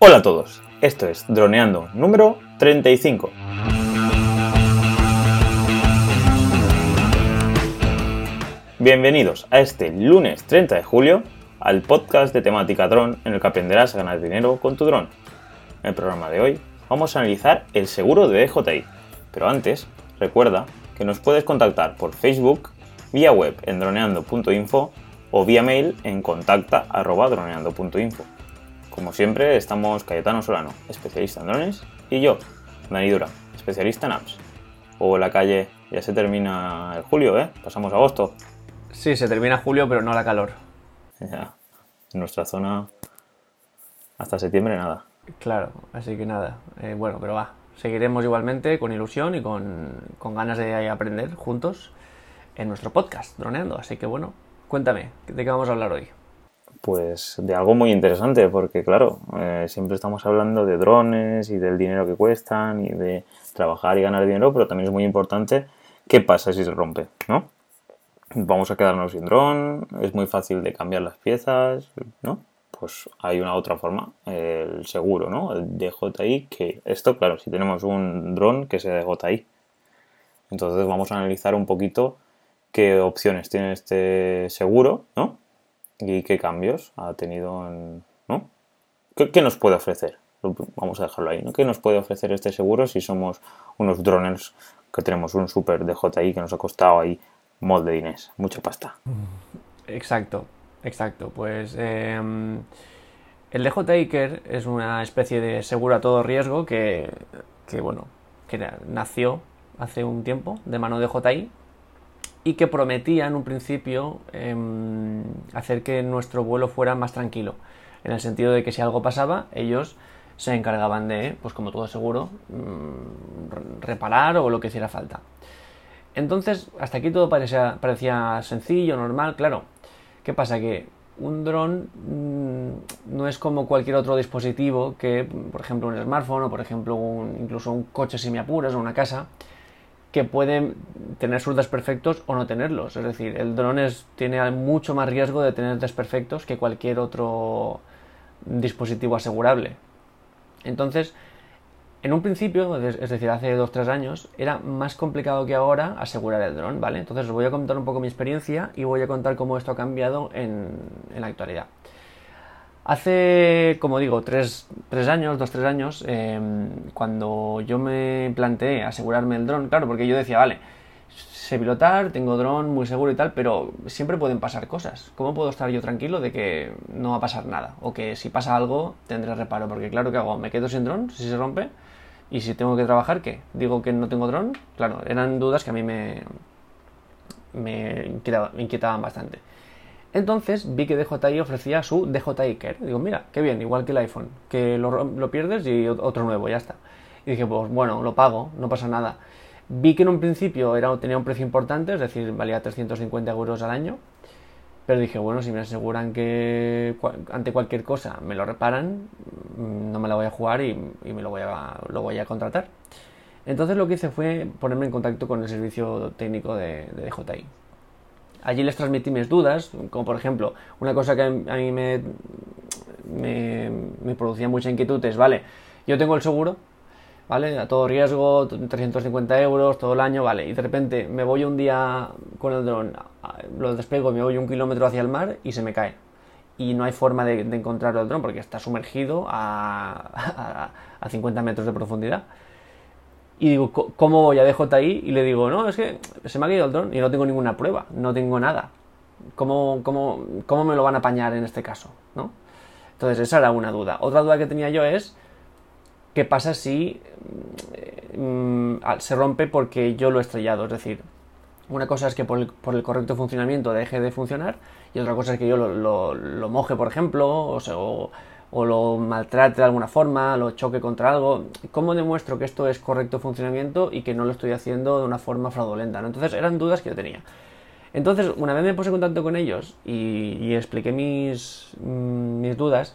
Hola a todos, esto es Droneando número 35. Bienvenidos a este lunes 30 de julio al podcast de temática dron en el que aprenderás a ganar dinero con tu dron. En el programa de hoy vamos a analizar el seguro de DJI, pero antes recuerda que nos puedes contactar por Facebook, vía web en droneando.info o vía mail en contacta.droneando.info. Como siempre, estamos Cayetano Solano, especialista en drones, y yo, Dani Dura, especialista en apps. O la calle, ya se termina el julio, ¿eh? Pasamos agosto. Sí, se termina julio, pero no la calor. Ya, en nuestra zona hasta septiembre nada. Claro, así que nada. Eh, bueno, pero va. Seguiremos igualmente con ilusión y con, con ganas de aprender juntos en nuestro podcast, Droneando. Así que bueno, cuéntame, ¿de qué vamos a hablar hoy? Pues de algo muy interesante, porque claro, eh, siempre estamos hablando de drones y del dinero que cuestan y de trabajar y ganar dinero, pero también es muy importante qué pasa si se rompe, ¿no? Vamos a quedarnos sin dron, es muy fácil de cambiar las piezas, ¿no? Pues hay una otra forma, el seguro, ¿no? El DJI, que esto, claro, si tenemos un dron que sea DJI. Entonces vamos a analizar un poquito qué opciones tiene este seguro, ¿no? Y qué cambios ha tenido en, ¿no? ¿Qué, nos puede ofrecer? Vamos a dejarlo ahí, ¿no? ¿Qué nos puede ofrecer este seguro si somos unos droners que tenemos un super DJI que nos ha costado ahí mod de dinés, mucha pasta? Exacto, exacto. Pues em, el DJI es una especie de seguro a todo riesgo que, que bueno, que nació hace un tiempo de mano de DJI y que prometía en un principio em, hacer que nuestro vuelo fuera más tranquilo, en el sentido de que si algo pasaba, ellos se encargaban de, pues como todo seguro, mm, reparar o lo que hiciera falta. Entonces, hasta aquí todo parecía, parecía sencillo, normal, claro. ¿Qué pasa? Que un dron mm, no es como cualquier otro dispositivo que, por ejemplo, un smartphone o, por ejemplo, incluso un coche si me apuras o una casa, que pueden tener sus desperfectos o no tenerlos. Es decir, el dron tiene mucho más riesgo de tener desperfectos que cualquier otro dispositivo asegurable. Entonces, en un principio, es decir, hace 2-3 años, era más complicado que ahora asegurar el dron, ¿vale? Entonces os voy a contar un poco mi experiencia y voy a contar cómo esto ha cambiado en la actualidad. Hace, como digo, tres, años, dos, tres años, em, cuando yo me planteé asegurarme el dron, claro, porque yo decía, vale, sé pilotar, tengo dron muy seguro y tal, pero siempre pueden pasar cosas. ¿Cómo puedo estar yo tranquilo de que no va a pasar nada? O que si pasa algo, tendré reparo, porque claro, ¿qué hago? Me quedo sin dron, si se rompe, y si tengo que trabajar, ¿qué? Digo que no tengo dron, claro, eran dudas que a mí me, me inquietaban bastante. Entonces vi que DJI ofrecía su DJI Care. Digo, mira, qué bien, igual que el iPhone, que lo, pierdes y otro nuevo, ya está. Y dije, pues bueno, lo pago, no pasa nada. Vi que en un principio era, tenía un precio importante, es decir, valía 350 euros al año. Pero dije, bueno, si me aseguran que ante cualquier cosa me lo reparan, mm, no me la voy a jugar y, me lo voy a, contratar. Entonces lo que hice fue ponerme en contacto con el servicio técnico de, de DJI. Allí les transmití mis dudas, como por ejemplo, una cosa que a mí me, producía mucha inquietud es, vale, yo tengo el seguro, ¿vale? A todo riesgo, 350 euros todo el año, ¿vale? Y de repente me voy un día con el dron, lo despego, me voy un kilómetro hacia el mar y se me cae. Y no hay forma de, encontrar el dron porque está sumergido a, a, a 50 metros de profundidad. Y digo, ¿cómo voy a DJI? Y le digo, no, es que se me ha caído el dron y no tengo ninguna prueba, no tengo nada. ¿Cómo, cómo, cómo me lo van a apañar en este caso? ¿no? Entonces, esa era una duda. Otra duda que tenía yo es, ¿qué pasa si mm, se rompe porque yo lo he estrellado? Es decir, una cosa es que por el, correcto funcionamiento deje de funcionar y otra cosa es que yo lo, lo, moje, por ejemplo, o, sea, o, o lo maltrate de alguna forma, lo choque contra algo. ¿Cómo demuestro que esto es correcto funcionamiento y que no lo estoy haciendo de una forma fraudulenta? Entonces eran dudas que yo tenía. Entonces, una vez me puse en contacto con ellos y, expliqué mis, mm, mis, dudas,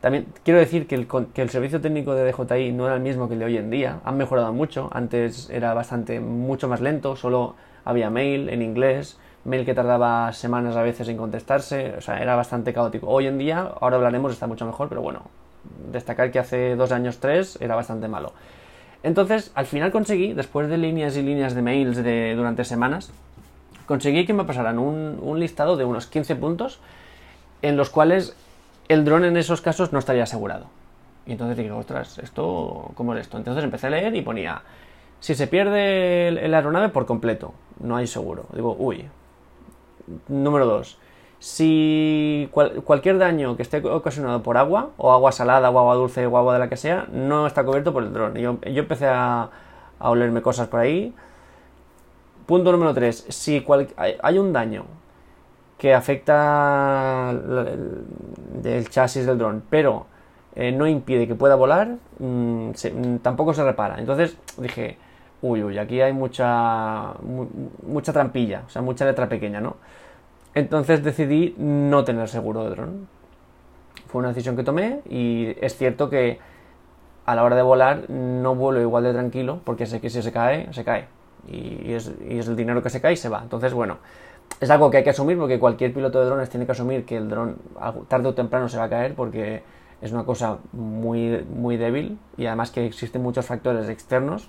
también quiero decir que el, que el, servicio técnico de DJI no era el mismo que el de hoy en día. Han mejorado mucho. Antes era bastante, mucho más lento, solo había mail en inglés mail que tardaba semanas a veces en contestarse, o sea, era bastante caótico. Hoy en día, ahora hablaremos, está mucho mejor, pero bueno, destacar que hace dos años, tres, era bastante malo. Entonces, al final conseguí, después de líneas y líneas de mails de, durante semanas, conseguí que me pasaran un, listado de unos 15 puntos en los cuales el dron en esos casos no estaría asegurado. Y entonces dije, ostras, ¿esto cómo es esto? Entonces empecé a leer y ponía, si se pierde el aeronave por completo, no hay seguro. Digo, uy. Número dos, si cual- cualquier daño que esté ocasionado por agua, o agua salada, o agua dulce, o agua de la que sea, no está cubierto por el dron. Yo, yo empecé a, a olerme cosas por ahí. Punto número 3. Si cual- hay, un daño que afecta el, chasis del dron, pero eh, no impide que pueda volar, mm, mm, tampoco se repara. Entonces dije, uy, uy, aquí hay mucha, mu- mucha trampilla, o sea, mucha letra pequeña, ¿no? Entonces decidí no tener seguro de dron. Fue una decisión que tomé y es cierto que a la hora de volar no vuelo igual de tranquilo porque sé que si se cae, se cae. Y es, el dinero que se cae y se va. Entonces, bueno, es algo que hay que asumir porque cualquier piloto de drones tiene que asumir que el dron tarde o temprano se va a caer porque es una cosa muy, muy débil y además que existen muchos factores externos,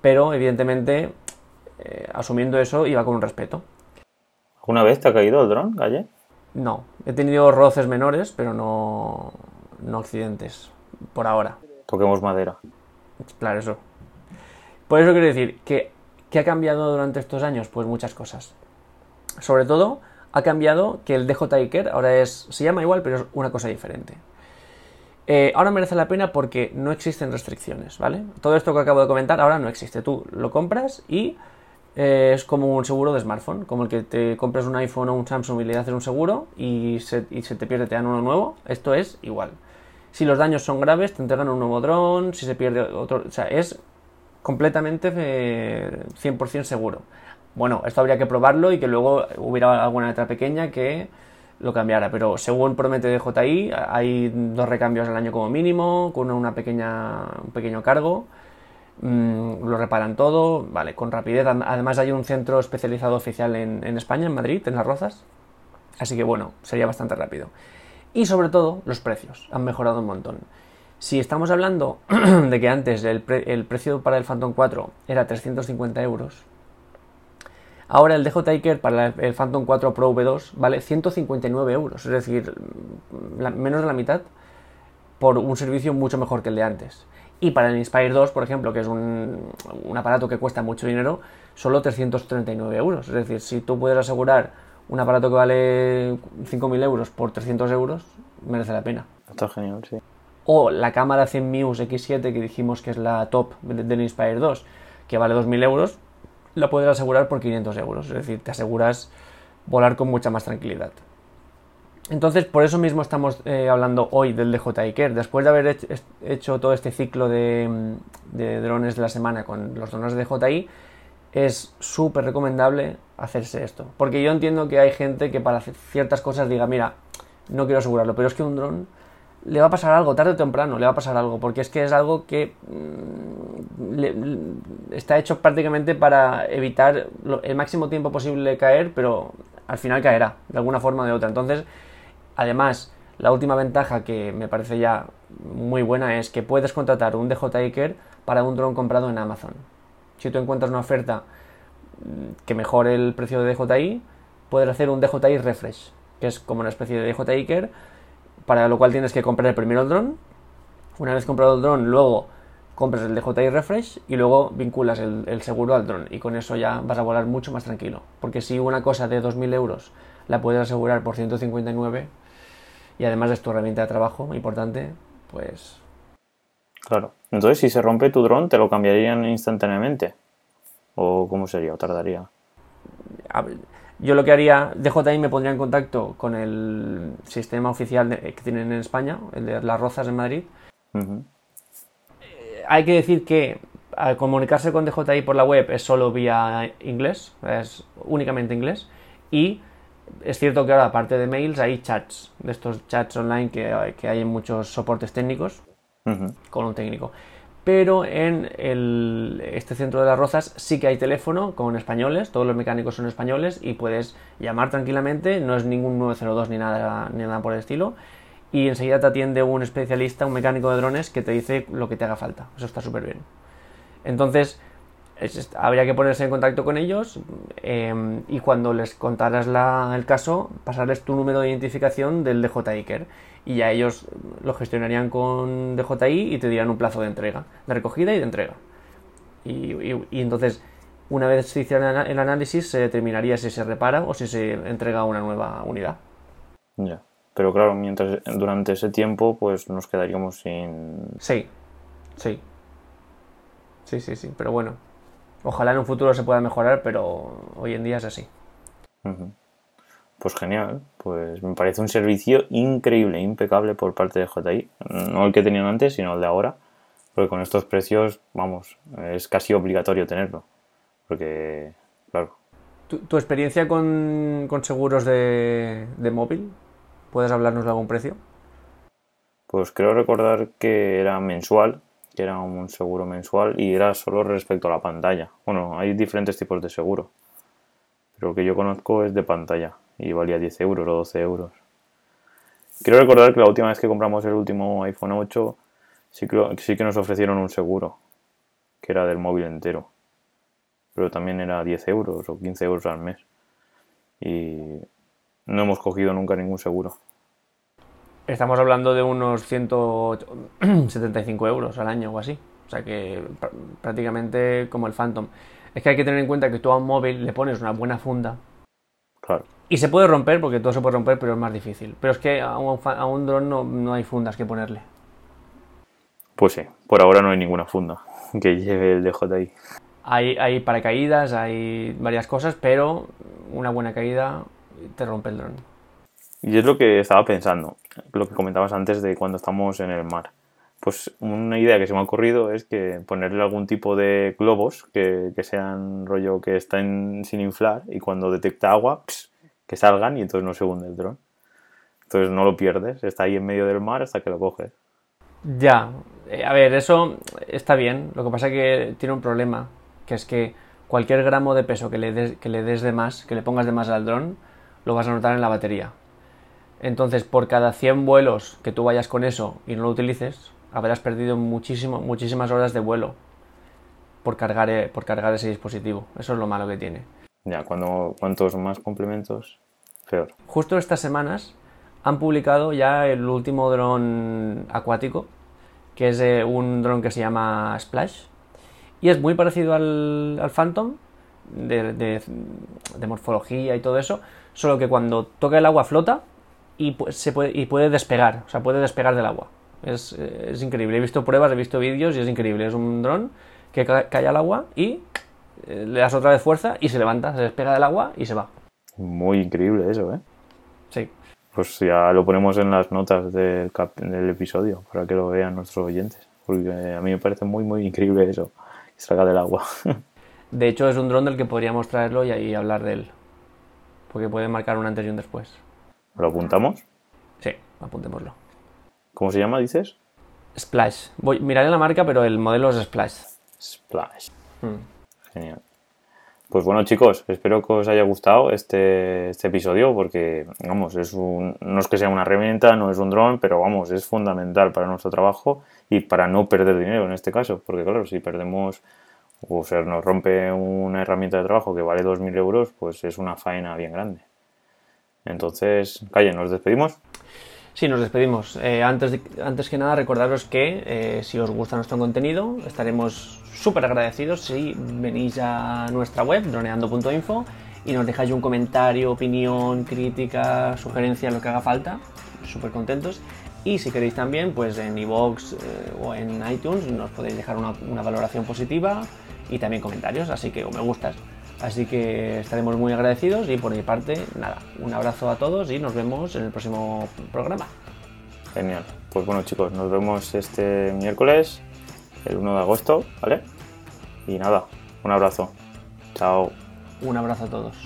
pero evidentemente eh, asumiendo eso iba con un respeto. ¿Alguna vez te ha caído el dron, Galle? No, he tenido roces menores, pero no, no accidentes, por ahora. Toquemos madera. Claro, eso. Por eso quiero decir que, ¿qué ha cambiado durante estos años? Pues muchas cosas. Sobre todo, ha cambiado que el DJ Iker ahora es, se llama igual, pero es una cosa diferente. Eh, ahora merece la pena porque no existen restricciones, ¿vale? Todo esto que acabo de comentar ahora no existe. Tú lo compras y eh, es como un seguro de smartphone, como el que te compras un iPhone o un Samsung y le haces un seguro y se, se te pierde, te dan uno nuevo. Esto es igual. Si los daños son graves, te entregan un nuevo dron, si se pierde otro... O sea, es completamente eh, 100% seguro. Bueno, esto habría que probarlo y que luego hubiera alguna letra pequeña que lo cambiara, pero según promete DJI, hay dos recambios al año como mínimo, con una pequeña, un pequeño cargo, mm, lo reparan todo, vale, con rapidez. Además hay un centro especializado oficial en, España, en Madrid, en Las Rozas, así que bueno, sería bastante rápido. Y sobre todo, los precios han mejorado un montón. Si estamos hablando de que antes el, el precio para el Phantom 4 era 350 euros, ahora el DJI Care para el Phantom 4 Pro V2 vale 159 euros, es decir, la- menos de la mitad por un servicio mucho mejor que el de antes. Y para el Inspire 2, por ejemplo, que es un, un aparato que cuesta mucho dinero, solo 339 euros. Es decir, si tú puedes asegurar un aparato que vale 5.000 euros por 300 euros, merece la pena. Está genial, sí. O la cámara 100 Muse X7 que dijimos que es la top de- del Inspire 2, que vale 2.000 euros, la puedes asegurar por 500 euros. Es decir, te aseguras volar con mucha más tranquilidad. Entonces, por eso mismo estamos eh, hablando hoy del DJI Care. Después de haber hecho, todo este ciclo de, mm, de drones de la semana con los drones de DJI, es súper recomendable hacerse esto. Porque yo entiendo que hay gente que para ciertas cosas diga, mira, no quiero asegurarlo, pero es que un dron le va a pasar algo, tarde o temprano le va a pasar algo, porque es que es algo que mm, le- está hecho prácticamente para evitar lo- el máximo tiempo posible caer, pero al final caerá, de alguna forma o de otra. Entonces, además, la última ventaja que me parece ya muy buena es que puedes contratar un Care para un dron comprado en Amazon. Si tú encuentras una oferta mm, que mejore el precio de DJI, puedes hacer un DJI Refresh, que es como una especie de DJI Care, para lo cual tienes que comprar primero el dron. Una vez comprado el dron, luego compras el DJI Refresh y luego vinculas el, el seguro al dron. Y con eso ya vas a volar mucho más tranquilo. Porque si una cosa de 2.000 euros la puedes asegurar por 159 y además es tu herramienta de trabajo importante, pues Claro. Entonces, si se rompe tu dron, ¿te lo cambiarían instantáneamente? ¿O cómo sería? ¿O tardaría? a ver, yo lo que haría, DJI me pondría en contacto con el sistema oficial de- que tienen en España, el de las Rozas en Madrid. Ujú. Hay que decir que al comunicarse con DJI por la web es solo vía inglés, es únicamente inglés. Y es cierto que ahora, aparte de mails, hay chats, de estos chats online que, hay- que hay en muchos soportes técnicos con un técnico. Pero en el- este centro de las rozas sí que hay teléfono con españoles, todos los mecánicos son españoles y puedes llamar tranquilamente, no es ningún 902 ni nada, ni nada por el estilo. y enseguida te atiende un especialista, un mecánico de drones que te dice lo que te haga falta. Eso está súper bien. Entonces, habría que ponerse en contacto con ellos em, y cuando les contaras el caso, pasarles tu número de identificación del DJI Iker y ya ellos lo gestionarían con DJI y te dirían un plazo de entrega, de recogida y de entrega. Y, entonces, una vez se hiciera el análisis, se determinaría si se repara o si se entrega una nueva unidad. Ya. Pero claro, mientras durante ese tiempo, pues nos quedaríamos sin. Sí, sí. Sí, sí, sí. Pero bueno, ojalá en un futuro se pueda mejorar, pero hoy en día es así. Pues genial, pues me parece un servicio increíble, impecable por parte de JI. No el que tenían antes, sino el de ahora. Porque con estos precios, vamos, es casi obligatorio tenerlo. Porque, claro. ¿Tu, experiencia con, seguros de móvil? ¿Puedes hablarnos de algún precio? Pues creo recordar que era mensual, que era un seguro mensual y era solo respecto a la pantalla. Bueno, hay diferentes tipos de seguro, pero el que yo conozco es de pantalla y valía 10 euros o 12 euros. Quiero recordar que la última vez que compramos el último iPhone 8 sí que, sí que nos ofrecieron un seguro, que era del móvil entero, pero también era 10 euros o 15 euros al mes. Y no hemos cogido nunca ningún seguro. Estamos hablando de unos 175 euros al año o así. O sea que prácticamente como el Phantom. Es que hay que tener en cuenta que tú a un móvil le pones una buena funda. Claro. Y se puede romper, porque todo se puede romper, pero es más difícil. Pero es que a un, a un dron no, no hay fundas que ponerle. Pues sí, por ahora no hay ninguna funda que lleve el DJI. Hay, hay paracaídas, hay varias cosas, pero una buena caída te rompe el dron. Y es lo que estaba pensando, lo que comentabas antes de cuando estamos en el mar. Pues una idea que se me ha ocurrido es que ponerle algún tipo de globos que, sean rollo que estén sin inflar y cuando detecta agua, que salgan y entonces no se hunde el dron. Entonces no lo pierdes, está ahí en medio del mar hasta que lo coges. Ya, eh, a ver, eso está bien. Lo que pasa es que tiene un problema, que es que cualquier gramo de peso que le des, que le des de más, que le pongas de más al dron, lo vas a notar en la batería. Entonces, por cada 100 vuelos que tú vayas con eso y no lo utilices, habrás perdido muchísimo, muchísimas horas de vuelo por cargar, eh, por cargar ese dispositivo. Eso es lo malo que tiene. Ya, cuando, cuantos más complementos, peor. Justo estas semanas han publicado ya el último dron acuático, que es eh, un dron que se llama Splash. Y es muy parecido al, al Phantom, de, morfología y todo eso, solo que cuando toca el agua flota y, pues, se puede, y puede despegar, o sea, puede despegar del agua. Es, increíble. He visto pruebas, he visto vídeos y es increíble. Es un dron que cae al agua y eh, le das otra vez fuerza y se levanta, se despega del agua y se va. Muy increíble eso, ¿eh? Sí. Pues ya lo ponemos en las notas del, del episodio para que lo vean nuestros oyentes. Porque a mí me parece muy, muy increíble eso, que salga del agua. De hecho, es un dron del que podríamos traerlo y ahí hablar de él. Porque puede marcar un antes y un después. ¿Lo apuntamos? Sí, apuntémoslo. ¿Cómo se llama, dices? Splash. Voy, miraré la marca, pero el modelo es Splash. Splash. Hmm. Genial. Pues bueno, chicos, espero que os haya gustado este, este episodio porque, vamos, es un, no es que sea una herramienta, no es un dron, pero vamos, es fundamental para nuestro trabajo y para no perder dinero en este caso. Porque, claro, si perdemos o sea, nos rompe una herramienta de trabajo que vale 2.000 euros, pues es una faena bien grande. Entonces, Calle, ¿nos despedimos? Sí, nos despedimos. Eh, antes, antes que nada, recordaros que eh, si os gusta nuestro contenido, estaremos súper agradecidos si venís a nuestra web, droneando.info, y nos dejáis un comentario, opinión, crítica, sugerencia, lo que haga falta. Súper contentos. Y si queréis también, pues en iVoox eh, o en iTunes nos podéis dejar una, una valoración positiva y también comentarios, así que o me gustas. Así que estaremos muy agradecidos y por mi parte, nada, un abrazo a todos y nos vemos en el próximo programa. Genial. Pues bueno chicos, nos vemos este miércoles, el 1 de agosto, ¿vale? Y nada, un abrazo. Chao. Un abrazo a todos.